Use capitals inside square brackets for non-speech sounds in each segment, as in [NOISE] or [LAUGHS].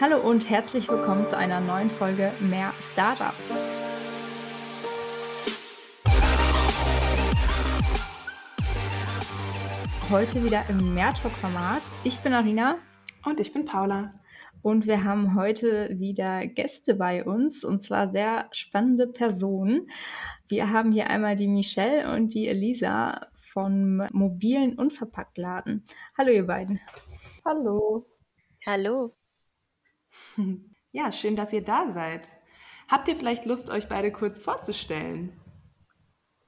Hallo und herzlich willkommen zu einer neuen Folge Mehr Startup. Heute wieder im Mehrtalk-Format. Ich bin Arina. Und ich bin Paula. Und wir haben heute wieder Gäste bei uns und zwar sehr spannende Personen. Wir haben hier einmal die Michelle und die Elisa vom mobilen Unverpacktladen. Hallo ihr beiden. Hallo. Hallo. [LAUGHS] Ja, schön, dass ihr da seid. Habt ihr vielleicht Lust, euch beide kurz vorzustellen?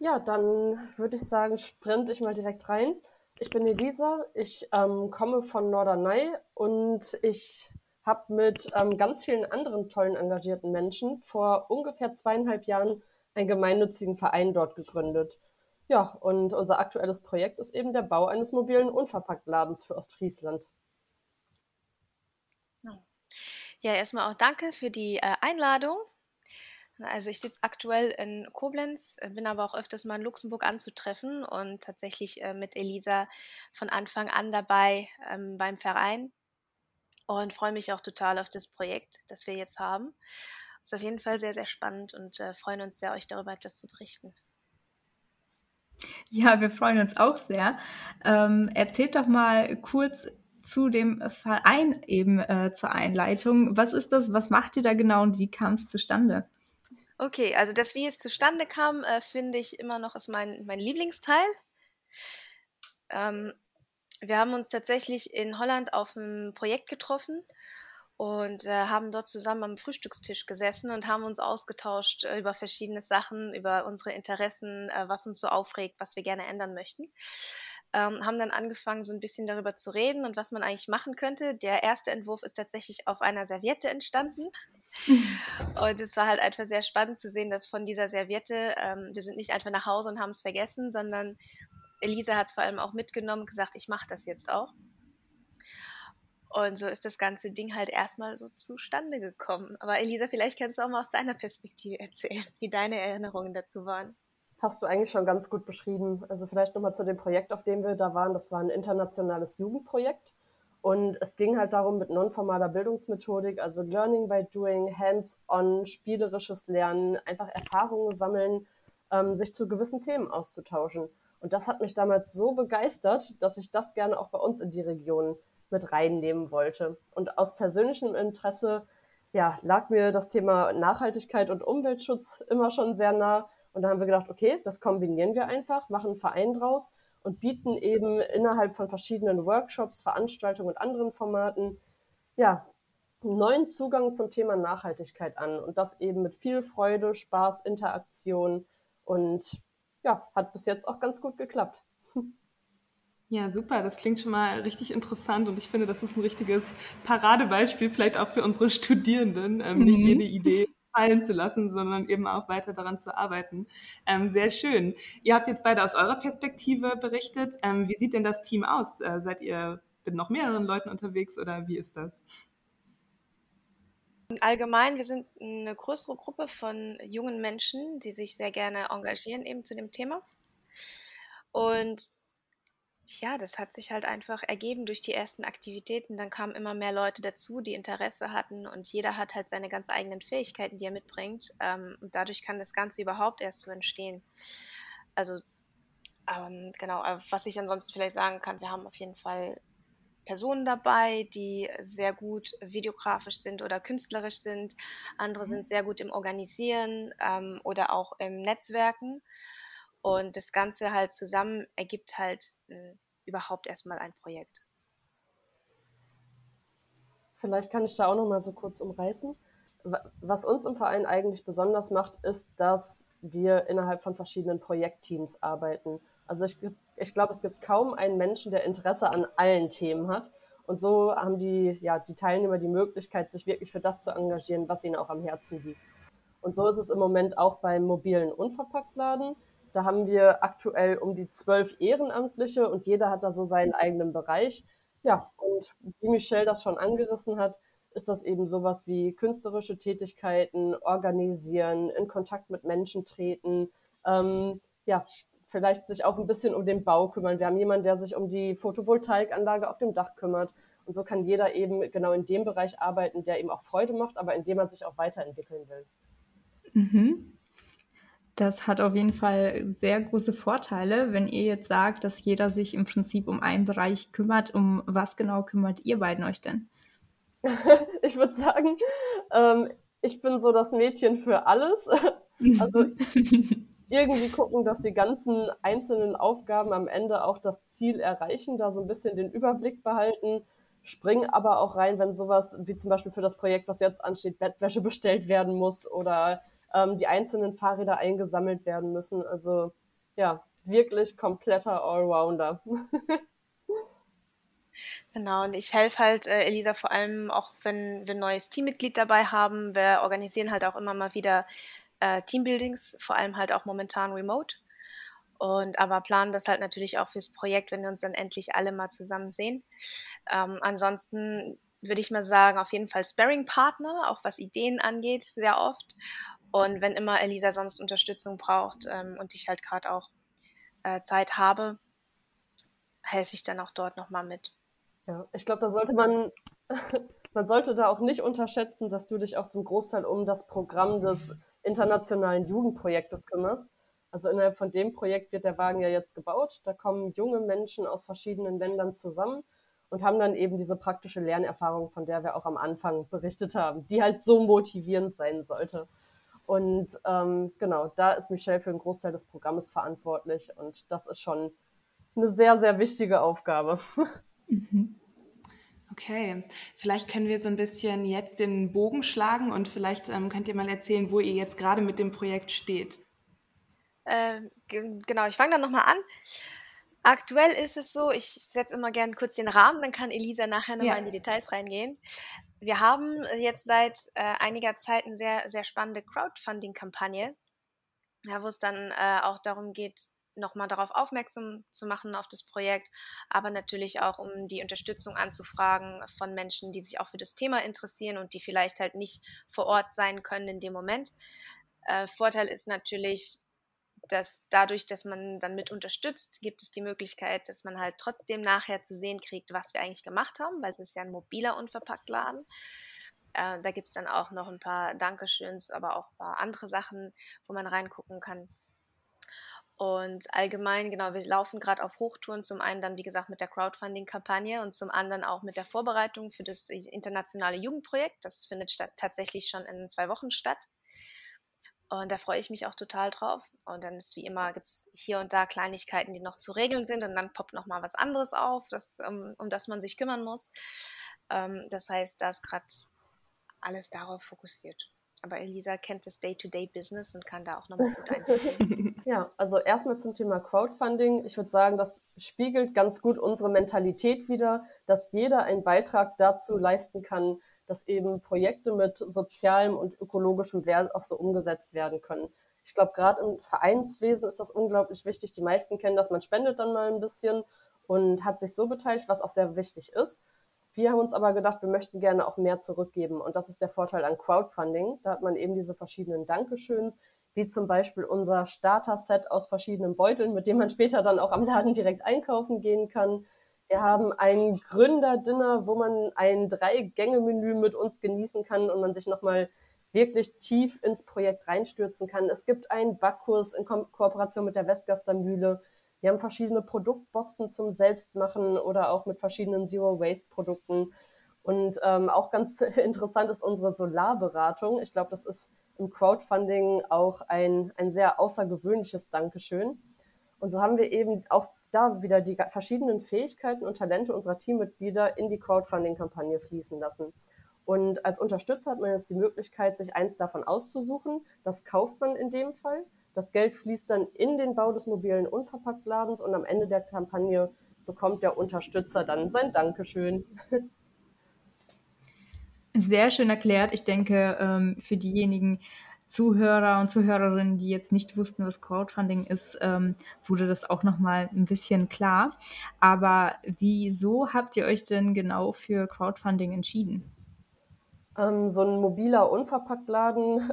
Ja, dann würde ich sagen, sprint ich mal direkt rein. Ich bin Elisa, ich ähm, komme von Norderney und ich habe mit ähm, ganz vielen anderen tollen engagierten Menschen vor ungefähr zweieinhalb Jahren einen gemeinnützigen Verein dort gegründet. Ja, und unser aktuelles Projekt ist eben der Bau eines mobilen Unverpacktladens für Ostfriesland. Ja, erstmal auch danke für die äh, Einladung. Also ich sitze aktuell in Koblenz, äh, bin aber auch öfters mal in Luxemburg anzutreffen und tatsächlich äh, mit Elisa von Anfang an dabei ähm, beim Verein und freue mich auch total auf das Projekt, das wir jetzt haben. Ist auf jeden Fall sehr, sehr spannend und äh, freuen uns sehr, euch darüber etwas zu berichten. Ja, wir freuen uns auch sehr. Ähm, erzählt doch mal kurz, zu dem Verein eben äh, zur Einleitung. Was ist das? Was macht ihr da genau und wie kam es zustande? Okay, also das, wie es zustande kam, äh, finde ich immer noch ist mein, mein Lieblingsteil. Ähm, wir haben uns tatsächlich in Holland auf einem Projekt getroffen und äh, haben dort zusammen am Frühstückstisch gesessen und haben uns ausgetauscht äh, über verschiedene Sachen, über unsere Interessen, äh, was uns so aufregt, was wir gerne ändern möchten ähm, haben dann angefangen, so ein bisschen darüber zu reden und was man eigentlich machen könnte. Der erste Entwurf ist tatsächlich auf einer Serviette entstanden. und es war halt einfach sehr spannend zu sehen, dass von dieser Serviette, ähm, wir sind nicht einfach nach Hause und haben es vergessen, sondern Elisa hat es vor allem auch mitgenommen gesagt, ich mache das jetzt auch. Und so ist das ganze Ding halt erstmal so zustande gekommen. Aber Elisa, vielleicht kannst du auch mal aus deiner Perspektive erzählen, wie deine Erinnerungen dazu waren hast du eigentlich schon ganz gut beschrieben. Also vielleicht nochmal zu dem Projekt, auf dem wir da waren. Das war ein internationales Jugendprojekt. Und es ging halt darum, mit nonformaler Bildungsmethodik, also Learning by Doing, Hands-on, spielerisches Lernen, einfach Erfahrungen sammeln, ähm, sich zu gewissen Themen auszutauschen. Und das hat mich damals so begeistert, dass ich das gerne auch bei uns in die Region mit reinnehmen wollte. Und aus persönlichem Interesse ja, lag mir das Thema Nachhaltigkeit und Umweltschutz immer schon sehr nah. Und da haben wir gedacht, okay, das kombinieren wir einfach, machen einen Verein draus und bieten eben innerhalb von verschiedenen Workshops, Veranstaltungen und anderen Formaten, ja, einen neuen Zugang zum Thema Nachhaltigkeit an. Und das eben mit viel Freude, Spaß, Interaktion und ja, hat bis jetzt auch ganz gut geklappt. Ja, super. Das klingt schon mal richtig interessant und ich finde, das ist ein richtiges Paradebeispiel, vielleicht auch für unsere Studierenden. Ähm, mhm. Nicht jede Idee fallen zu lassen, sondern eben auch weiter daran zu arbeiten. Ähm, sehr schön. Ihr habt jetzt beide aus eurer Perspektive berichtet. Ähm, wie sieht denn das Team aus? Äh, seid ihr mit noch mehreren Leuten unterwegs oder wie ist das? Allgemein, wir sind eine größere Gruppe von jungen Menschen, die sich sehr gerne engagieren eben zu dem Thema. Und ja, das hat sich halt einfach ergeben durch die ersten Aktivitäten. Dann kamen immer mehr Leute dazu, die Interesse hatten und jeder hat halt seine ganz eigenen Fähigkeiten, die er mitbringt. Ähm, und dadurch kann das Ganze überhaupt erst so entstehen. Also ähm, genau, was ich ansonsten vielleicht sagen kann, wir haben auf jeden Fall Personen dabei, die sehr gut videografisch sind oder künstlerisch sind. Andere mhm. sind sehr gut im Organisieren ähm, oder auch im Netzwerken. Und das Ganze halt zusammen ergibt halt äh, überhaupt erstmal ein Projekt. Vielleicht kann ich da auch noch mal so kurz umreißen. Was uns im Verein eigentlich besonders macht, ist, dass wir innerhalb von verschiedenen Projektteams arbeiten. Also ich, ich glaube, es gibt kaum einen Menschen, der Interesse an allen Themen hat. Und so haben die, ja, die Teilnehmer die Möglichkeit, sich wirklich für das zu engagieren, was ihnen auch am Herzen liegt. Und so ist es im Moment auch beim mobilen Unverpacktladen. Da haben wir aktuell um die zwölf Ehrenamtliche und jeder hat da so seinen eigenen Bereich. Ja, und wie Michelle das schon angerissen hat, ist das eben sowas wie künstlerische Tätigkeiten, organisieren, in Kontakt mit Menschen treten, ähm, ja, vielleicht sich auch ein bisschen um den Bau kümmern. Wir haben jemanden, der sich um die Photovoltaikanlage auf dem Dach kümmert Und so kann jeder eben genau in dem Bereich arbeiten, der ihm auch Freude macht, aber in dem er sich auch weiterentwickeln will. Mhm. Das hat auf jeden Fall sehr große Vorteile, wenn ihr jetzt sagt, dass jeder sich im Prinzip um einen Bereich kümmert. Um was genau kümmert ihr beiden euch denn? [LAUGHS] ich würde sagen, ähm, ich bin so das Mädchen für alles. [LAUGHS] also irgendwie gucken, dass die ganzen einzelnen Aufgaben am Ende auch das Ziel erreichen, da so ein bisschen den Überblick behalten, springen aber auch rein, wenn sowas wie zum Beispiel für das Projekt, was jetzt ansteht, Bettwäsche bestellt werden muss oder ähm, die einzelnen Fahrräder eingesammelt werden müssen. Also ja, wirklich kompletter Allrounder. [LAUGHS] Genau, und ich helfe halt äh, Elisa vor allem auch, wenn wir ein neues Teammitglied dabei haben. Wir organisieren halt auch immer mal wieder äh, Teambuildings, vor allem halt auch momentan remote. Und aber planen das halt natürlich auch fürs Projekt, wenn wir uns dann endlich alle mal zusammen sehen. Ähm, ansonsten würde ich mal sagen, auf jeden Fall Sparring-Partner, auch was Ideen angeht, sehr oft. Und wenn immer Elisa sonst Unterstützung braucht ähm, und ich halt gerade auch äh, Zeit habe, helfe ich dann auch dort nochmal mit. Ja, ich glaube, da sollte man, [LAUGHS] man sollte da auch nicht unterschätzen, dass du dich auch zum Großteil um das Programm des internationalen Jugendprojektes kümmerst. Also innerhalb von dem Projekt wird der Wagen ja jetzt gebaut. Da kommen junge Menschen aus verschiedenen Ländern zusammen und haben dann eben diese praktische Lernerfahrung, von der wir auch am Anfang berichtet haben, die halt so motivierend sein sollte. Und ähm, genau, da ist Michelle für einen Großteil des Programmes verantwortlich und das ist schon eine sehr, sehr wichtige Aufgabe. [LAUGHS] Mhm. Okay, vielleicht können wir so ein bisschen jetzt den Bogen schlagen und vielleicht ähm, könnt ihr mal erzählen, wo ihr jetzt gerade mit dem Projekt steht. Äh, genau, ich fange dann nochmal an. Aktuell ist es so, ich setze immer gerne kurz den Rahmen, dann kann Elisa nachher nochmal ja. in die Details reingehen. Wir haben jetzt seit äh, einiger Zeit eine sehr, sehr spannende Crowdfunding-Kampagne, ja, wo es dann äh, auch darum geht, nochmal darauf aufmerksam zu machen auf das Projekt, aber natürlich auch um die Unterstützung anzufragen von Menschen, die sich auch für das Thema interessieren und die vielleicht halt nicht vor Ort sein können in dem Moment. Äh, Vorteil ist natürlich, dass dadurch, dass man dann mit unterstützt, gibt es die Möglichkeit, dass man halt trotzdem nachher zu sehen kriegt, was wir eigentlich gemacht haben, weil es ist ja ein mobiler Unverpacktladen. Äh, da gibt es dann auch noch ein paar Dankeschöns, aber auch ein paar andere Sachen, wo man reingucken kann. Und allgemein, genau, wir laufen gerade auf Hochtouren. Zum einen dann, wie gesagt, mit der Crowdfunding-Kampagne und zum anderen auch mit der Vorbereitung für das internationale Jugendprojekt. Das findet statt, tatsächlich schon in zwei Wochen statt. Und da freue ich mich auch total drauf. Und dann ist wie immer, gibt es hier und da Kleinigkeiten, die noch zu regeln sind. Und dann poppt noch mal was anderes auf, das, um, um das man sich kümmern muss. Ähm, das heißt, da ist gerade alles darauf fokussiert. Aber Elisa kennt das Day-to-Day-Business und kann da auch nochmal gut einsteigen. [LAUGHS] ja, also erstmal zum Thema Crowdfunding. Ich würde sagen, das spiegelt ganz gut unsere Mentalität wider, dass jeder einen Beitrag dazu leisten kann, dass eben Projekte mit sozialem und ökologischem Wert auch so umgesetzt werden können. Ich glaube, gerade im Vereinswesen ist das unglaublich wichtig. Die meisten kennen das, man spendet dann mal ein bisschen und hat sich so beteiligt, was auch sehr wichtig ist. Wir haben uns aber gedacht, wir möchten gerne auch mehr zurückgeben. Und das ist der Vorteil an Crowdfunding. Da hat man eben diese verschiedenen Dankeschöns, wie zum Beispiel unser Starter-Set aus verschiedenen Beuteln, mit dem man später dann auch am Laden direkt einkaufen gehen kann. Wir haben ein Gründerdinner, wo man ein Drei-Gänge-Menü mit uns genießen kann und man sich nochmal wirklich tief ins Projekt reinstürzen kann. Es gibt einen Backkurs in Ko Kooperation mit der Westgaster Mühle. Wir haben verschiedene Produktboxen zum Selbstmachen oder auch mit verschiedenen Zero-Waste-Produkten. Und ähm, auch ganz [LAUGHS] interessant ist unsere Solarberatung. Ich glaube, das ist im Crowdfunding auch ein, ein sehr außergewöhnliches Dankeschön. Und so haben wir eben auch da wieder die verschiedenen Fähigkeiten und Talente unserer Teammitglieder in die Crowdfunding-Kampagne fließen lassen. Und als Unterstützer hat man jetzt die Möglichkeit, sich eins davon auszusuchen. Das kauft man in dem Fall. Das Geld fließt dann in den Bau des mobilen Unverpacktladens und am Ende der Kampagne bekommt der Unterstützer dann sein Dankeschön. Sehr schön erklärt. Ich denke, ähm, für diejenigen, Zuhörer und Zuhörerinnen, die jetzt nicht wussten, was Crowdfunding ist, ähm, wurde das auch noch mal ein bisschen klar. Aber wieso habt ihr euch denn genau für Crowdfunding entschieden? Ähm, so ein mobiler Unverpacktladen,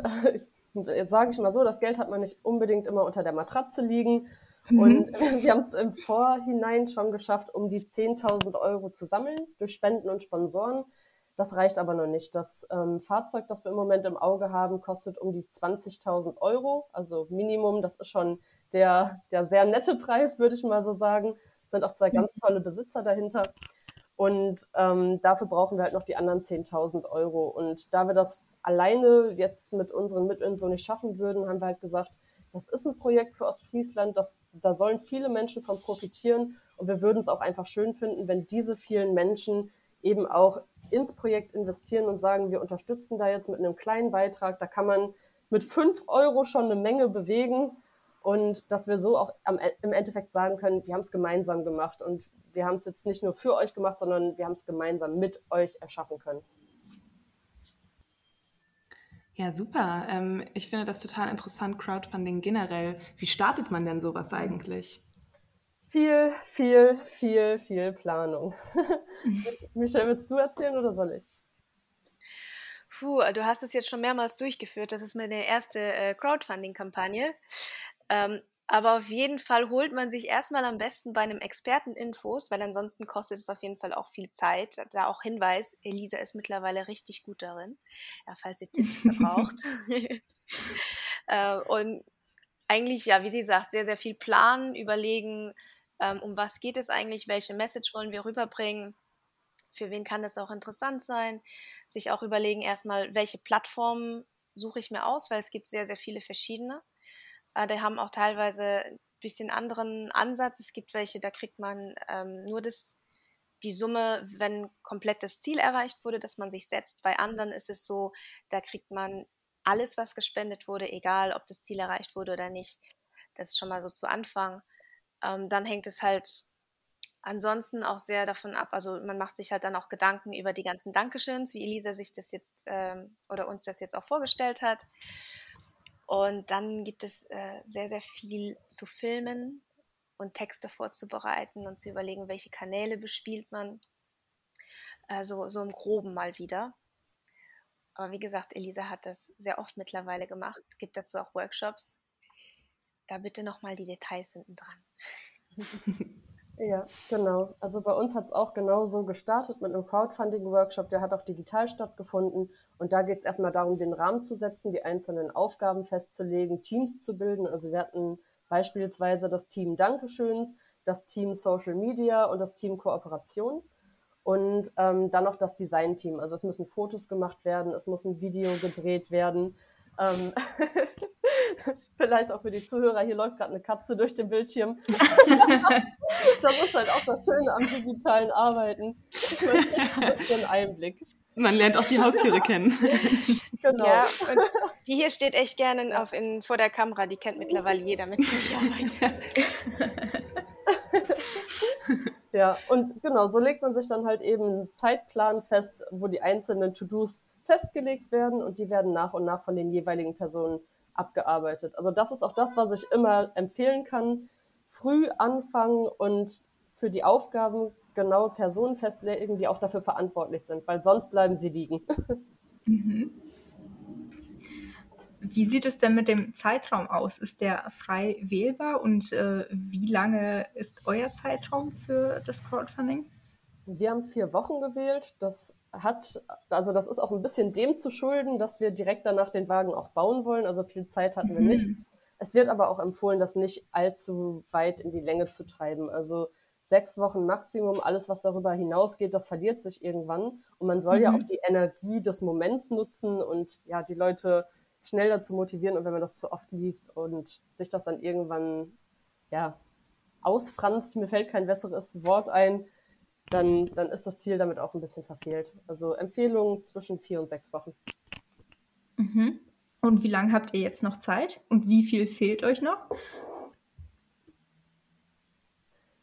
jetzt sage ich mal so, das Geld hat man nicht unbedingt immer unter der Matratze liegen. Mhm. Und [LAUGHS] wir haben es im Vorhinein schon geschafft, um die 10.000 Euro zu sammeln durch Spenden und Sponsoren. Das reicht aber noch nicht. Das ähm, Fahrzeug, das wir im Moment im Auge haben, kostet um die 20.000 Euro. Also Minimum, das ist schon der, der sehr nette Preis, würde ich mal so sagen. Sind auch zwei ganz tolle Besitzer dahinter. Und ähm, dafür brauchen wir halt noch die anderen 10.000 Euro. Und da wir das alleine jetzt mit unseren Mitteln so nicht schaffen würden, haben wir halt gesagt, das ist ein Projekt für Ostfriesland, das, da sollen viele Menschen von profitieren. Und wir würden es auch einfach schön finden, wenn diese vielen Menschen eben auch ins Projekt investieren und sagen, wir unterstützen da jetzt mit einem kleinen Beitrag. Da kann man mit fünf Euro schon eine Menge bewegen und dass wir so auch am, im Endeffekt sagen können, wir haben es gemeinsam gemacht und wir haben es jetzt nicht nur für euch gemacht, sondern wir haben es gemeinsam mit euch erschaffen können. Ja, super. Ähm, ich finde das total interessant, Crowdfunding generell. Wie startet man denn sowas eigentlich? Viel, viel, viel, viel Planung. [LAUGHS] Michelle, willst du erzählen oder soll ich? Puh, du hast es jetzt schon mehrmals durchgeführt. Das ist meine erste äh, Crowdfunding-Kampagne. Ähm, aber auf jeden Fall holt man sich erstmal am besten bei einem Experten Infos, weil ansonsten kostet es auf jeden Fall auch viel Zeit. Da auch Hinweis, Elisa ist mittlerweile richtig gut darin, ja, falls ihr Tipps [LAUGHS] braucht. [LAUGHS] äh, und eigentlich, ja, wie sie sagt, sehr, sehr viel planen, überlegen, ähm, um was geht es eigentlich, welche Message wollen wir rüberbringen, für wen kann das auch interessant sein, sich auch überlegen erstmal, welche Plattformen suche ich mir aus, weil es gibt sehr, sehr viele verschiedene. Äh, die haben auch teilweise ein bisschen anderen Ansatz. Es gibt welche, da kriegt man ähm, nur das, die Summe, wenn komplett das Ziel erreicht wurde, dass man sich setzt. Bei anderen ist es so, da kriegt man alles, was gespendet wurde, egal ob das Ziel erreicht wurde oder nicht. Das ist schon mal so zu Anfang. Ähm, dann hängt es halt ansonsten auch sehr davon ab, also man macht sich halt dann auch Gedanken über die ganzen Dankeschöns, wie Elisa sich das jetzt ähm, oder uns das jetzt auch vorgestellt hat. Und dann gibt es äh, sehr, sehr viel zu filmen und Texte vorzubereiten und zu überlegen, welche Kanäle bespielt man. Also so im Groben mal wieder. Aber wie gesagt, Elisa hat das sehr oft mittlerweile gemacht, gibt dazu auch Workshops. Da bitte nochmal die Details hinten dran. [LAUGHS] Ja, genau. Also bei uns hat es auch genau so gestartet mit einem Crowdfunding-Workshop, der hat auch digital stattgefunden. Und da geht es erstmal darum, den Rahmen zu setzen, die einzelnen Aufgaben festzulegen, Teams zu bilden. Also wir hatten beispielsweise das Team Dankeschöns, das Team Social Media und das Team Kooperation. Und ähm, dann noch das Design-Team. Also es müssen Fotos gemacht werden, es muss ein Video gedreht werden. Ähm, [LAUGHS] vielleicht auch für die Zuhörer, hier läuft gerade eine Katze durch den Bildschirm. [LAUGHS] [LAUGHS] das ist halt auch das Schöne am digitalen Arbeiten. Ich ein bisschen Einblick. Man lernt auch die Haustiere kennen. Genau. Ja, und die hier steht echt gerne auf in, vor der Kamera, die kennt mittlerweile jeder, mit dem ich arbeite. ja, und genau, so legt man sich dann halt eben einen Zeitplan fest, wo die einzelnen To-Dos festgelegt werden und die werden nach und nach von den jeweiligen Personen abgearbeitet. Also das ist auch das, was ich immer empfehlen kann. Früh anfangen und für die Aufgaben genaue Personen festlegen, die auch dafür verantwortlich sind, weil sonst bleiben sie liegen. Mhm. Wie sieht es denn mit dem Zeitraum aus? Ist der frei wählbar und äh, wie lange ist euer Zeitraum für das Crowdfunding? Wir haben vier Wochen gewählt. Das hat, also das ist auch ein bisschen dem zu schulden, dass wir direkt danach den Wagen auch bauen wollen. Also viel Zeit hatten wir mhm. nicht. Es wird aber auch empfohlen, das nicht allzu weit in die Länge zu treiben. Also sechs Wochen Maximum, alles, was darüber hinausgeht, das verliert sich irgendwann. Und man soll mhm. ja auch die Energie des Moments nutzen und ja, die Leute schnell dazu motivieren. Und wenn man das zu oft liest und sich das dann irgendwann, ja, ausfranst, mir fällt kein besseres Wort ein, dann, dann ist das Ziel damit auch ein bisschen verfehlt. Also Empfehlungen zwischen vier und sechs Wochen. Mhm. Und wie lange habt ihr jetzt noch Zeit? Und wie viel fehlt euch noch?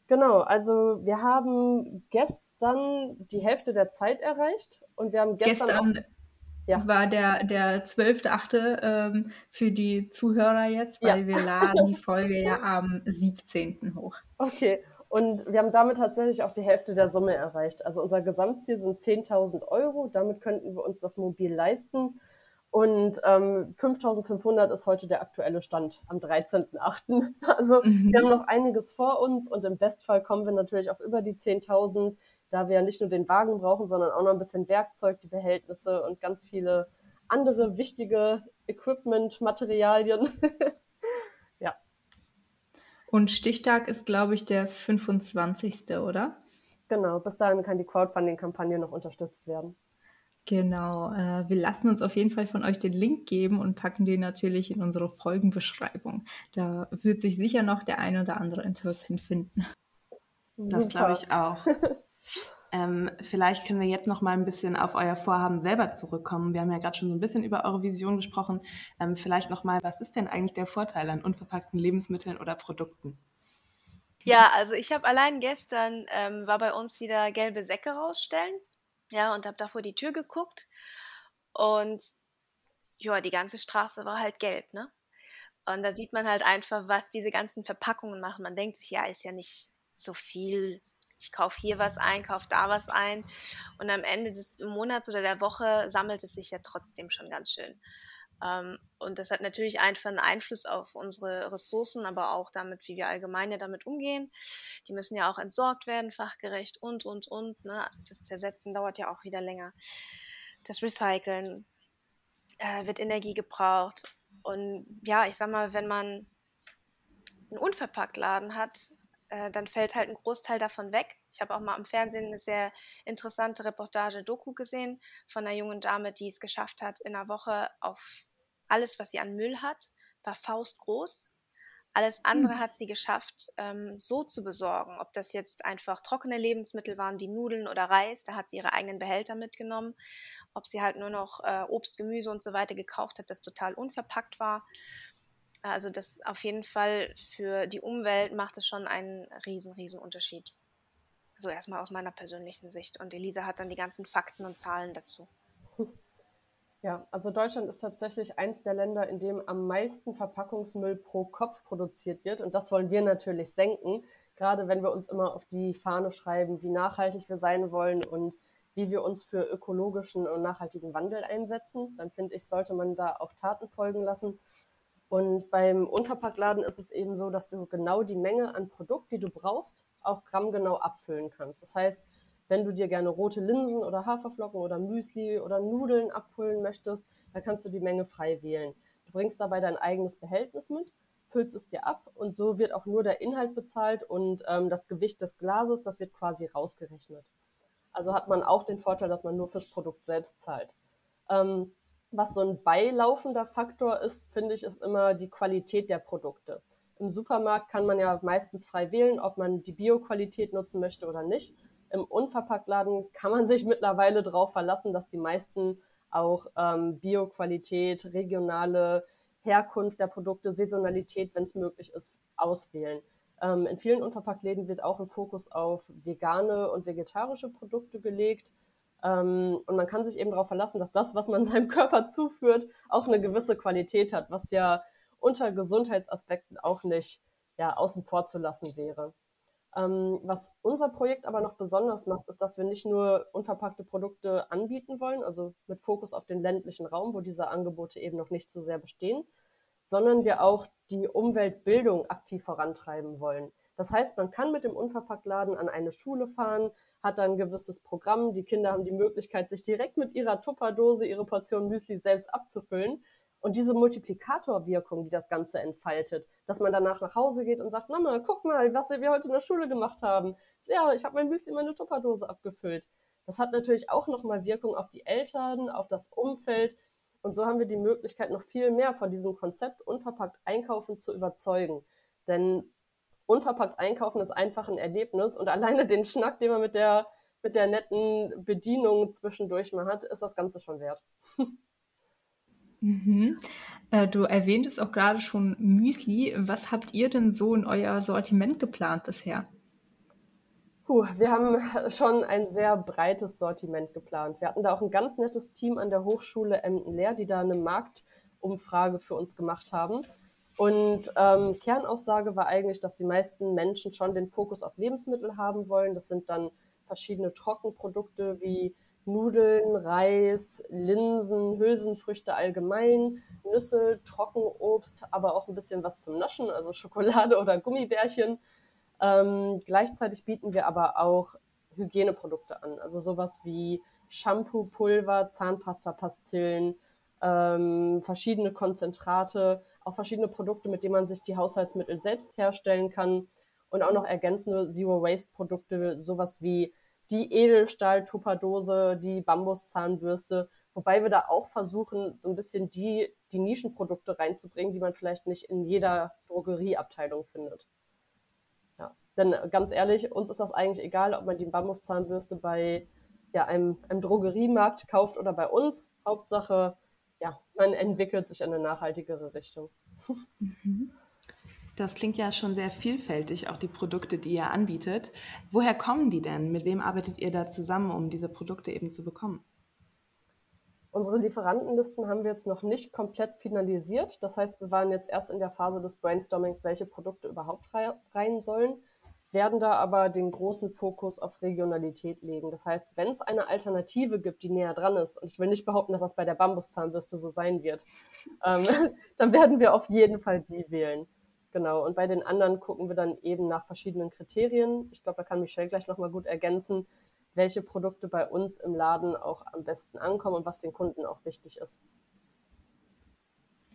Genau, also wir haben gestern die Hälfte der Zeit erreicht und wir haben gestern, gestern ja. war der, der 12.8. Ähm, für die Zuhörer jetzt, weil ja. wir laden die Folge ja am 17. hoch. Okay, und wir haben damit tatsächlich auch die Hälfte der Summe erreicht. Also unser Gesamtziel sind 10.000 Euro. Damit könnten wir uns das mobil leisten. Und ähm, 5500 ist heute der aktuelle Stand am 13.8. [LAUGHS] Also mhm. wir haben noch einiges vor uns und im Bestfall kommen wir natürlich auch über die 10.000, da wir ja nicht nur den Wagen brauchen, sondern auch noch ein bisschen Werkzeug, die Behältnisse und ganz viele andere wichtige Equipment, Materialien. [LAUGHS] Und Stichtag ist, glaube ich, der 25. oder? Genau, bis dahin kann die Crowdfunding-Kampagne noch unterstützt werden. Genau, äh, wir lassen uns auf jeden Fall von euch den Link geben und packen den natürlich in unsere Folgenbeschreibung. Da wird sich sicher noch der ein oder andere interessant finden. Das glaube ich auch. [LAUGHS] ähm, vielleicht können wir jetzt noch mal ein bisschen auf euer Vorhaben selber zurückkommen. Wir haben ja gerade schon so ein bisschen über eure Vision gesprochen. Ähm, vielleicht noch mal, was ist denn eigentlich der Vorteil an unverpackten Lebensmitteln oder Produkten? Ja, also ich habe allein gestern ähm, war bei uns wieder gelbe Säcke rausstellen. Ja, und habe da vor die Tür geguckt und ja, die ganze Straße war halt gelb, ne? Und da sieht man halt einfach, was diese ganzen Verpackungen machen. Man denkt sich, ja, ist ja nicht so viel. Ich kaufe hier was ein, kaufe da was ein. Und am Ende des Monats oder der Woche sammelt es sich ja trotzdem schon ganz schön. Ähm, und das hat natürlich einfach einen Einfluss auf unsere Ressourcen, aber auch damit, wie wir allgemein ja damit umgehen. Die müssen ja auch entsorgt werden, fachgerecht und, und, und. Ne? Das Zersetzen dauert ja auch wieder länger. Das Recyceln äh, wird Energie gebraucht. Und ja, ich sag mal, wenn man einen Unverpacktladen hat, äh, dann fällt halt ein Großteil davon weg. Ich habe auch mal im Fernsehen eine sehr interessante Reportage Doku gesehen von einer jungen Dame, die es geschafft hat, in einer Woche auf alles, was sie an Müll hat, war faustgroß. Alles andere hm. hat sie geschafft, ähm, so zu besorgen. Ob das jetzt einfach trockene Lebensmittel waren wie Nudeln oder Reis, da hat sie ihre eigenen Behälter mitgenommen. Ob sie halt nur noch äh, Obst, Gemüse und so weiter gekauft hat, das total unverpackt war. Also das auf jeden Fall für die Umwelt macht es schon einen riesen, riesen Unterschied. So erstmal aus meiner persönlichen Sicht. Und Elisa hat dann die ganzen Fakten und Zahlen dazu. Ja, also Deutschland ist tatsächlich eins der Länder, in dem am meisten Verpackungsmüll pro Kopf produziert wird. Und das wollen wir natürlich senken. Gerade wenn wir uns immer auf die Fahne schreiben, wie nachhaltig wir sein wollen und wie wir uns für ökologischen und nachhaltigen Wandel einsetzen, dann finde ich, sollte man da auch Taten folgen lassen. Und beim Unverpacktladen ist es eben so, dass du genau die Menge an Produkt, die du brauchst, auch grammgenau abfüllen kannst. Das heißt, wenn du dir gerne rote Linsen oder Haferflocken oder Müsli oder Nudeln abfüllen möchtest, dann kannst du die Menge frei wählen. Du bringst dabei dein eigenes Behältnis mit, füllst es dir ab und so wird auch nur der Inhalt bezahlt und ähm, das Gewicht des Glases, das wird quasi rausgerechnet. Also hat man auch den Vorteil, dass man nur fürs Produkt selbst zahlt. Ähm, was so ein beilaufender Faktor ist, finde ich, ist immer die Qualität der Produkte. Im Supermarkt kann man ja meistens frei wählen, ob man die Bio-Qualität nutzen möchte oder nicht. Im Unverpacktladen kann man sich [LAUGHS] mittlerweile darauf verlassen, dass die meisten auch ähm, Bio-Qualität, regionale Herkunft der Produkte, Saisonalität, wenn es möglich ist, auswählen. Ähm, in vielen Unverpacktläden wird auch ein Fokus auf vegane und vegetarische Produkte gelegt. Ähm, und man kann sich eben darauf verlassen, dass das, was man [LAUGHS] seinem Körper zuführt, auch eine gewisse Qualität hat, was ja unter Gesundheitsaspekten auch nicht ja, außen vor zu lassen wäre. Ähm, was unser Projekt aber noch besonders macht, ist, dass wir nicht nur unverpackte Produkte anbieten wollen, also mit Fokus auf den ländlichen Raum, wo diese Angebote eben noch nicht so sehr bestehen, sondern wir auch die Umweltbildung aktiv vorantreiben wollen. Das heißt, man kann mit dem Unverpacktladen an eine Schule fahren, hat dann ein gewisses Programm. Die Kinder haben die Möglichkeit, sich direkt mit ihrer Tupperdose ihre Portion Müsli selbst abzufüllen. Und diese Multiplikatorwirkung, die das Ganze entfaltet, dass man danach nach Hause geht und sagt, Mama, guck mal, was wir heute in der Schule gemacht haben. Ja, ich habe mein Müsli in meine Tupperdose abgefüllt. Das hat natürlich auch nochmal Wirkung auf die Eltern, auf das Umfeld. Und so haben wir die Möglichkeit, noch viel mehr von diesem Konzept unverpackt einkaufen zu überzeugen. Denn unverpackt einkaufen ist einfach ein Erlebnis und alleine den Schnack, den man mit der, mit der netten Bedienung zwischendurch mal hat, ist das Ganze schon wert. Mhm. Äh, du erwähntest auch gerade schon Müsli. Was habt ihr denn so in euer Sortiment geplant bisher? Puh, wir haben schon ein sehr breites Sortiment geplant. Wir hatten da auch ein ganz nettes Team an der Hochschule Emden-Lehr, die da eine Marktumfrage für uns gemacht haben. Und ähm, Kernaussage war eigentlich, dass die meisten Menschen schon den Fokus auf Lebensmittel haben wollen. Das sind dann verschiedene Trockenprodukte wie Nudeln, Reis, Linsen, Hülsenfrüchte allgemein, Nüsse, Trockenobst, aber auch ein bisschen was zum Naschen, also Schokolade [LAUGHS] oder Gummibärchen. Ähm, gleichzeitig bieten wir aber auch Hygieneprodukte an, also sowas wie Shampoo, Pulver, Zahnpasta-Pastillen, ähm, verschiedene Konzentrate, auch verschiedene Produkte, mit denen man sich die Haushaltsmittel selbst herstellen kann und auch noch ergänzende Zero-Waste-Produkte, sowas wie die Edelstahl-Tupperdose, die Bambuszahnbürste, wobei wir da auch versuchen, so ein bisschen die, die Nischenprodukte reinzubringen, die man vielleicht nicht in jeder Drogerieabteilung findet. Ja, denn ganz ehrlich, uns ist das eigentlich egal, ob man die Bambuszahnbürste bei ja, einem, einem Drogeriemarkt kauft oder bei uns. Hauptsache, ja, man entwickelt sich in eine nachhaltigere Richtung. Mhm. Das klingt ja schon sehr vielfältig, auch die Produkte, die ihr anbietet. Woher kommen die denn? Mit wem arbeitet ihr da zusammen, um diese Produkte eben zu bekommen? Unsere Lieferantenlisten haben wir jetzt noch nicht komplett finalisiert. Das heißt, wir waren jetzt erst in der Phase des Brainstormings, welche Produkte überhaupt rein sollen, werden da aber den großen Fokus auf Regionalität legen. Das heißt, wenn es eine Alternative gibt, die näher dran ist, und ich will nicht behaupten, dass das bei der Bambuszahnbürste so sein wird, ähm, [LAUGHS] dann werden wir auf jeden Fall die wählen. Genau, und bei den anderen gucken wir dann eben nach verschiedenen Kriterien. Ich glaube, da kann Michelle gleich nochmal gut ergänzen, welche Produkte bei uns im Laden auch am besten ankommen und was den Kunden auch wichtig ist.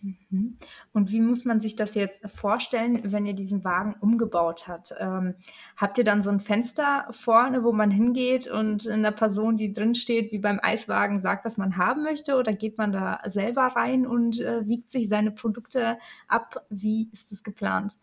Mhm. Und wie muss man sich das jetzt vorstellen, wenn ihr diesen Wagen umgebaut habt? Ähm, habt ihr dann so ein Fenster vorne, wo man hingeht und eine Person, die drin steht, wie beim Eiswagen, sagt, was man haben möchte? Oder geht man da selber rein und äh, wiegt sich seine Produkte ab? Wie ist das geplant?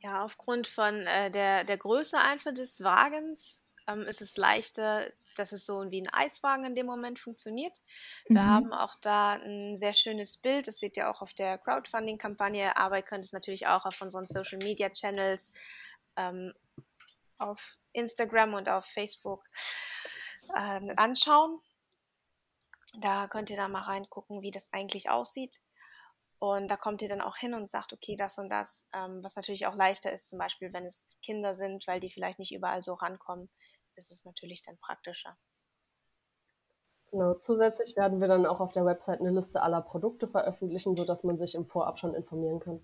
Ja, aufgrund von äh, der, der Größe einfach des Wagens ähm, ist es leichter, dass es so wie ein Eiswagen in dem Moment funktioniert. Wir mhm. haben auch da ein sehr schönes Bild, das seht ihr auch auf der Crowdfunding-Kampagne, aber ihr könnt es natürlich auch auf unseren Social-Media-Channels ähm, auf Instagram und auf Facebook ähm, anschauen. Da könnt ihr da mal reingucken, wie das eigentlich aussieht. Und da kommt ihr dann auch hin und sagt, okay, das und das, ähm, was natürlich auch leichter ist, zum Beispiel, wenn es Kinder sind, weil die vielleicht nicht überall so rankommen, ist es natürlich dann praktischer. Genau, zusätzlich werden wir dann auch auf der Website eine Liste aller Produkte veröffentlichen, sodass man sich im Vorab schon informieren kann.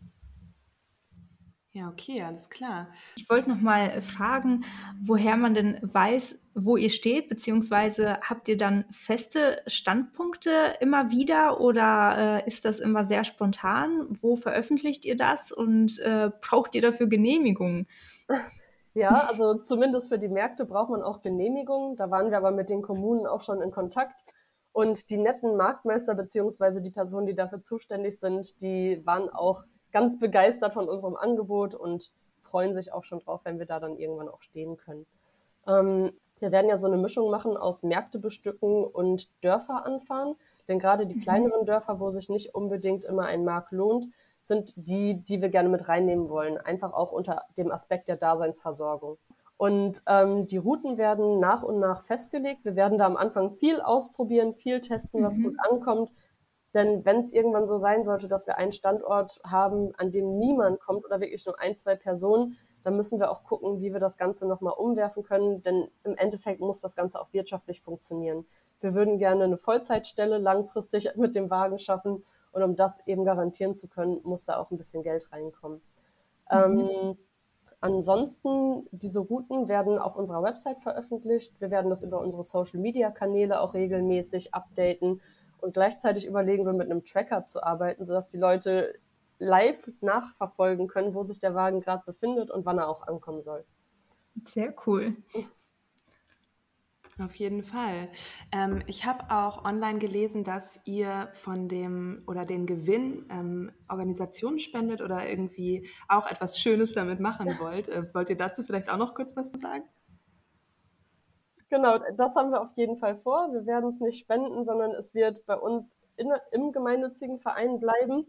Ja, okay, alles klar. Ich wollte noch mal fragen, woher man denn weiß, wo ihr steht, beziehungsweise habt ihr dann feste Standpunkte immer wieder oder äh, ist das immer sehr spontan? Wo veröffentlicht ihr das und äh, braucht ihr dafür Genehmigungen? [LAUGHS] Ja, also zumindest für die Märkte braucht man auch Genehmigungen. Da waren wir aber mit den Kommunen auch schon in Kontakt. Und die netten Marktmeister beziehungsweise die Personen, die dafür zuständig sind, die waren auch ganz begeistert von unserem Angebot und freuen sich auch schon drauf, wenn wir da dann irgendwann auch stehen können. Ähm, wir werden ja so eine Mischung machen aus Märkte bestücken und Dörfer anfahren. Denn gerade die mhm. kleineren Dörfer, wo sich nicht unbedingt immer ein Markt lohnt, sind die, die wir gerne mit reinnehmen wollen, einfach auch unter dem Aspekt der Daseinsversorgung. Und ähm, die Routen werden nach und nach festgelegt. Wir werden da am Anfang viel ausprobieren, viel testen, was mhm. gut ankommt. Denn wenn es irgendwann so sein sollte, dass wir einen Standort haben, an dem niemand kommt oder wirklich nur ein, zwei Personen, dann müssen wir auch gucken, wie wir das Ganze nochmal umwerfen können. Denn im Endeffekt muss das Ganze auch wirtschaftlich funktionieren. Wir würden gerne eine Vollzeitstelle langfristig [LAUGHS] mit dem Wagen schaffen und um das eben garantieren zu können, muss da auch ein bisschen Geld reinkommen. Mhm. Ähm, ansonsten, diese Routen werden auf unserer Website veröffentlicht. Wir werden das über unsere Social-Media-Kanäle auch regelmäßig updaten. Und gleichzeitig überlegen wir, mit einem Tracker zu arbeiten, sodass die Leute live nachverfolgen können, wo sich der Wagen gerade befindet und wann er auch ankommen soll. Sehr cool. Auf jeden Fall. Ähm, ich habe auch online gelesen, dass ihr von dem oder den Gewinn ähm, Organisationen spendet oder irgendwie auch etwas Schönes damit machen wollt. Äh, wollt ihr dazu vielleicht auch noch kurz was sagen? Genau, das haben wir auf jeden Fall vor. Wir werden es nicht spenden, sondern es wird bei uns in, im gemeinnützigen Verein bleiben.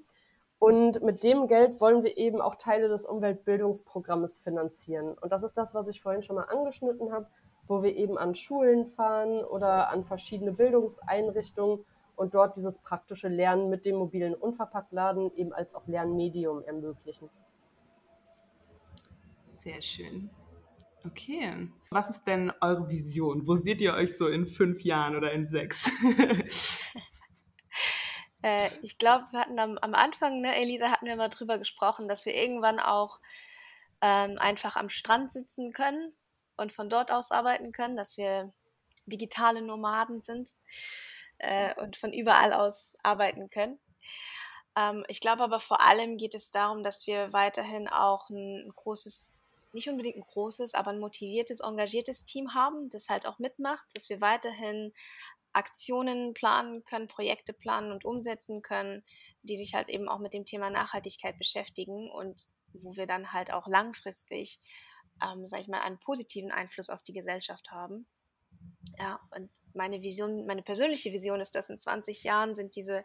Und mit dem Geld wollen wir eben auch Teile des Umweltbildungsprogrammes finanzieren. Und das ist das, was ich vorhin schon mal angeschnitten habe wo wir eben an Schulen fahren oder an verschiedene Bildungseinrichtungen und dort dieses praktische Lernen mit dem mobilen Unverpacktladen eben als auch Lernmedium ermöglichen. Sehr schön. Okay. Was ist denn eure Vision? Wo seht ihr euch so in fünf Jahren oder in sechs? [LAUGHS] äh, ich glaube, wir hatten am, am Anfang, ne, Elisa, hatten wir mal drüber gesprochen, dass wir irgendwann auch ähm, einfach am Strand sitzen können und von dort aus arbeiten können, dass wir digitale Nomaden sind äh, und von überall aus arbeiten können. Ähm, ich glaube aber vor allem geht es darum, dass wir weiterhin auch ein, ein großes nicht unbedingt ein großes, aber ein motiviertes, engagiertes Team haben, das halt auch mitmacht, dass wir weiterhin Aktionen planen können, Projekte planen und umsetzen können, die sich halt eben auch mit dem Thema Nachhaltigkeit beschäftigen und wo wir dann halt auch langfristig, ähm, sag ich mal, einen positiven Einfluss auf die Gesellschaft haben. Ja, und meine Vision, meine persönliche Vision ist, dass in 20 Jahren sind diese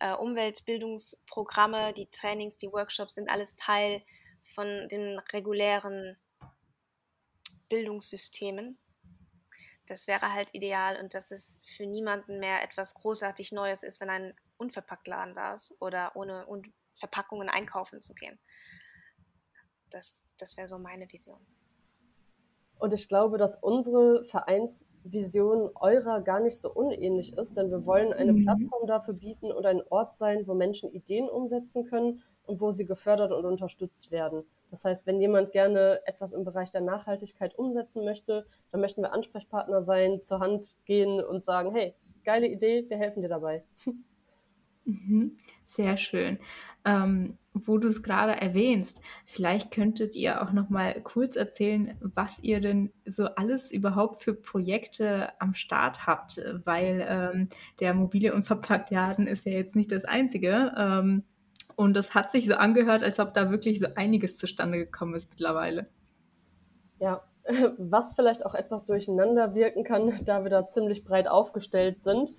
äh, Umweltbildungsprogramme, die Trainings, die Workshops sind alles Teil von den regulären Bildungssystemen. Das wäre halt ideal und dass es für niemanden mehr etwas großartig Neues ist, wenn ein Unverpacktladen da ist oder ohne Verpackungen einkaufen zu gehen. Das, das wäre so meine Vision. Und ich glaube, dass unsere Vereinsvision eurer gar nicht so unähnlich ist, denn wir wollen eine mhm. Plattform dafür bieten und ein Ort sein, wo Menschen Ideen umsetzen können und wo sie gefördert und unterstützt werden. Das heißt, wenn jemand gerne etwas im Bereich der Nachhaltigkeit umsetzen möchte, dann möchten wir Ansprechpartner sein, zur Hand gehen und sagen, hey, geile Idee, wir helfen dir dabei. [LAUGHS] Mhm, sehr schön. Ähm, wo du es gerade erwähnst, vielleicht könntet ihr auch noch mal kurz erzählen, was ihr denn so alles überhaupt für Projekte am Start habt, weil ähm, der mobile Unverpacktladen ist ja jetzt nicht das einzige. Ähm, und es hat sich so angehört, als ob da wirklich so einiges zustande gekommen ist mittlerweile. Ja, [LAUGHS] was vielleicht auch etwas durcheinander wirken kann, [LAUGHS] da wir da ziemlich breit aufgestellt sind.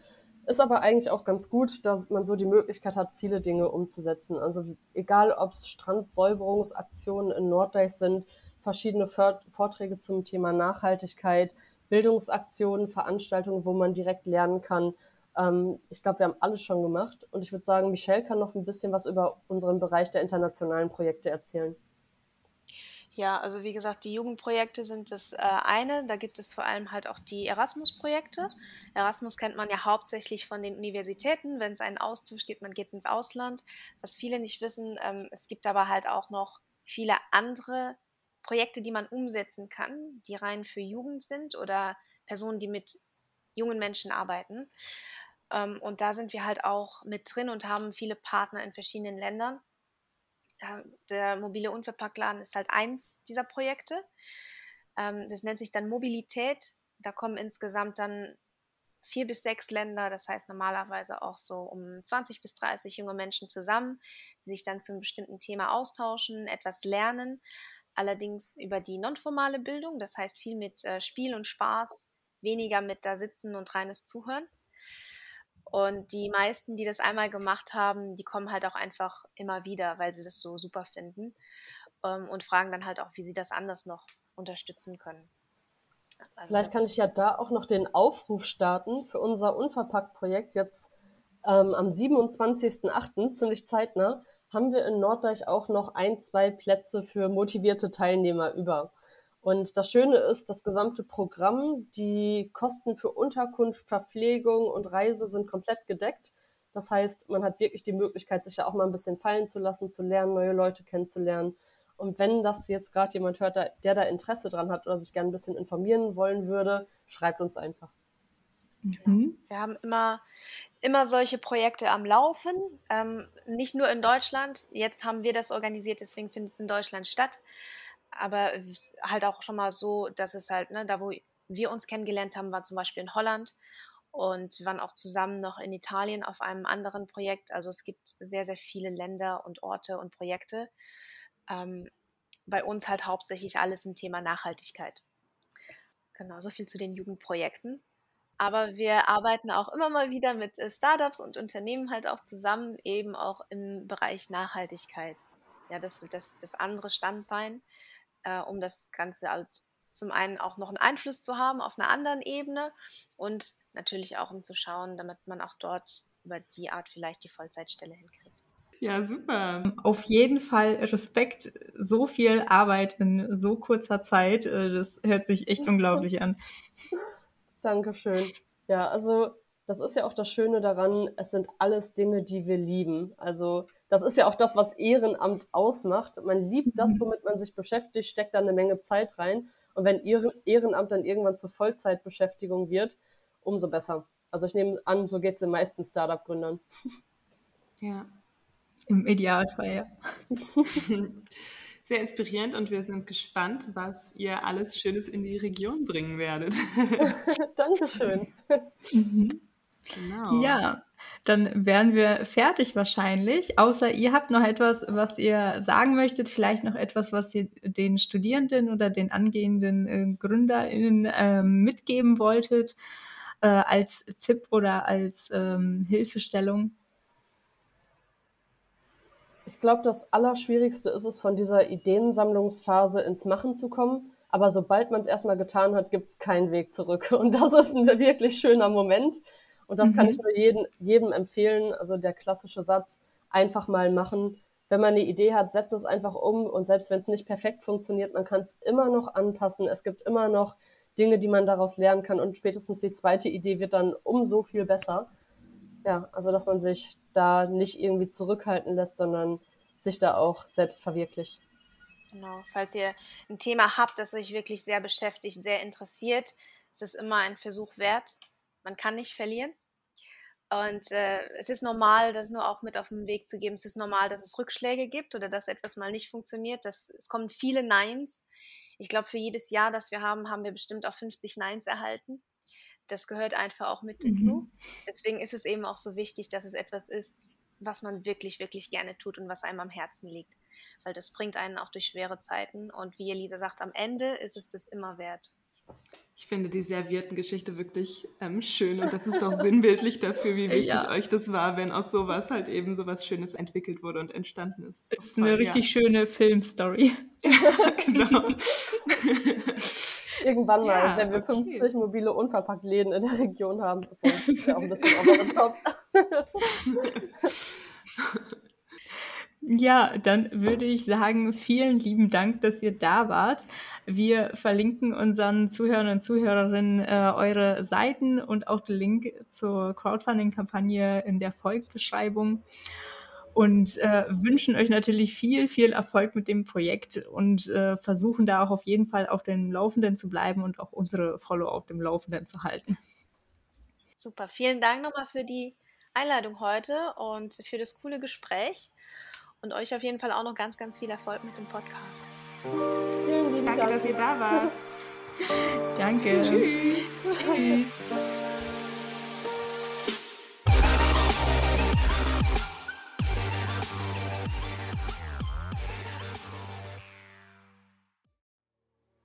Ist aber eigentlich auch ganz gut, dass man so die Möglichkeit hat, viele Dinge umzusetzen. Also egal, ob es Strandsäuberungsaktionen in Norddeich sind, verschiedene Vorträge zum Thema Nachhaltigkeit, Bildungsaktionen, Veranstaltungen, wo man direkt lernen kann, ähm, ich glaube, wir haben alles schon gemacht. Und ich würde sagen, Michelle kann noch ein bisschen was über unseren Bereich der internationalen Projekte erzählen. Ja, also wie gesagt, die Jugendprojekte sind das äh, eine. Da gibt es vor allem halt auch die Erasmus-Projekte. Erasmus kennt man ja hauptsächlich von den Universitäten. Wenn es einen Austausch gibt, man geht ins Ausland. Was viele nicht wissen, ähm, es gibt aber halt auch noch viele andere Projekte, die man umsetzen kann, die rein für Jugend sind oder Personen, die mit jungen Menschen arbeiten. Ähm, und da sind wir halt auch mit drin und haben viele Partner in verschiedenen Ländern. Der mobile Unverpacktladen ist halt eins dieser Projekte. Ähm, das nennt sich dann Mobilität. Da kommen insgesamt dann vier bis sechs Länder, das heißt normalerweise auch so um 20 bis 30 junge Menschen zusammen, die sich dann zu einem bestimmten Thema austauschen, etwas lernen, allerdings über die nonformale Bildung, das heißt viel mit äh, Spiel und Spaß, weniger mit da sitzen und reines Zuhören. Und die meisten, die das einmal gemacht haben, die kommen halt auch einfach immer wieder, weil sie das so super finden ähm, und fragen dann halt auch, wie sie das anders noch unterstützen können. Also Vielleicht kann ich ja da auch noch den Aufruf starten für unser Unverpackt-Projekt jetzt ähm, am 27.08., ziemlich zeitnah, haben wir in Norddeich auch noch ein, zwei Plätze für motivierte Teilnehmer über. Und das Schöne ist, das gesamte Programm, die Kosten für Unterkunft, Verpflegung und Reise sind komplett gedeckt. Das heißt, man hat wirklich die Möglichkeit, sich ja auch mal ein bisschen fallen zu lassen, zu lernen, neue Leute kennenzulernen. Und wenn das jetzt gerade jemand hört, der da Interesse dran hat oder sich gerne ein bisschen informieren wollen würde, schreibt uns einfach. Mhm. Wir haben immer, immer solche Projekte am Laufen, ähm, nicht nur in Deutschland. Jetzt haben wir das organisiert, deswegen findet es in Deutschland statt aber halt auch schon mal so, dass es halt, ne, da wo wir uns kennengelernt haben, war zum Beispiel in Holland und wir waren auch zusammen noch in Italien auf einem anderen Projekt. Also es gibt sehr, sehr viele Länder und Orte und Projekte. Ähm, bei uns halt hauptsächlich alles im Thema Nachhaltigkeit. Genau, so viel zu den Jugendprojekten. Aber wir arbeiten auch immer mal wieder mit äh, Startups und Unternehmen halt auch zusammen, eben auch im Bereich Nachhaltigkeit. Ja, das das, das andere Standbein äh, um das Ganze halt zum einen auch noch einen Einfluss zu haben auf einer anderen Ebene und natürlich auch um zu schauen, damit man auch dort über die Art vielleicht die Vollzeitstelle hinkriegt. Ja, super. Auf jeden Fall Respekt, so viel Arbeit in so kurzer Zeit. Äh, das hört sich echt unglaublich an. [LAUGHS] Dankeschön. Ja, also das ist ja auch das Schöne daran, es sind alles Dinge, die wir lieben. Also das ist ja auch das, was Ehrenamt ausmacht. Man liebt das, womit man sich beschäftigt, steckt da eine Menge Zeit rein. Und wenn Ehrenamt dann irgendwann zur Vollzeitbeschäftigung wird, umso besser. Also ich nehme an, so geht es den meisten Startup-Gründern. [LAUGHS] Ja. Im Idealfall, ja. [LAUGHS] Sehr inspirierend und wir sind gespannt, was ihr alles Schönes in die Region bringen werdet. [LAUGHS] Dankeschön. Mhm. Genau. Ja, dann wären wir fertig wahrscheinlich. Außer ihr habt noch etwas, was ihr sagen möchtet, vielleicht noch etwas, was ihr den Studierenden oder den angehenden äh, GründerInnen äh, mitgeben wolltet, äh, als Tipp oder als ähm, Hilfestellung. Ich glaube, das Allerschwierigste ist es, von dieser Ideensammlungsphase ins Machen zu kommen. Aber sobald man es erstmal getan hat, gibt es keinen Weg zurück. Und das ist ein wirklich schöner Moment. Und das mhm. kann ich nur jeden, jedem empfehlen. Also der klassische Satz, einfach mal machen. Wenn man eine Idee hat, setzt es einfach um. Und selbst wenn es nicht perfekt funktioniert, man kann es immer noch anpassen. Es gibt immer noch Dinge, die man daraus lernen kann. Und spätestens die zweite Idee wird dann umso viel besser. Ja, also dass man sich da nicht irgendwie zurückhalten lässt, sondern sich da auch selbst verwirklicht. Genau, falls ihr ein Thema habt, das euch wirklich sehr beschäftigt, sehr interessiert, ist es immer ein Versuch wert. Man kann nicht verlieren. Und äh, es ist normal, das nur auch mit auf den Weg zu geben. Es ist normal, dass es Rückschläge gibt oder dass etwas mal nicht funktioniert. Das, es kommen viele Neins. Ich glaube, für jedes Jahr, das wir haben, haben wir bestimmt auch 50 Neins erhalten. Das gehört einfach auch mit dazu. Mhm. Deswegen ist es eben auch so wichtig, dass es etwas ist, was man wirklich, wirklich gerne tut und was einem am Herzen liegt. Weil das bringt einen auch durch schwere Zeiten. Und wie Elisa sagt, am Ende ist es das immer wert. Ich finde die Servierten-Geschichte wirklich ähm, schön und das ist doch sinnbildlich dafür, wie [LAUGHS] wichtig ja. euch das war, wenn aus sowas halt eben sowas Schönes entwickelt wurde und entstanden ist. Das ist eine richtig ja. schöne Filmstory. [LAUGHS] [LAUGHS] genau. Irgendwann mal, ja, wenn wir okay. 50 mobile Unverpackt-Läden in der Region haben. Ist ja auch ein bisschen the top. Ja, dann würde ich sagen, vielen lieben Dank, dass ihr da wart. Wir verlinken unseren Zuhörern und Zuhörerinnen äh, eure Seiten und auch den Link zur Crowdfunding-Kampagne in der Folgbeschreibung und äh, wünschen euch natürlich viel, viel Erfolg mit dem Projekt und äh, versuchen da auch auf jeden Fall auf dem Laufenden zu bleiben und auch unsere Follower auf dem Laufenden zu halten. Super, vielen Dank nochmal für die Einladung heute und für das coole Gespräch und euch auf jeden Fall auch noch ganz, ganz viel Erfolg mit dem Podcast. Danke, dass ihr da wart. [LAUGHS] Danke. Tschüss. Tschüss.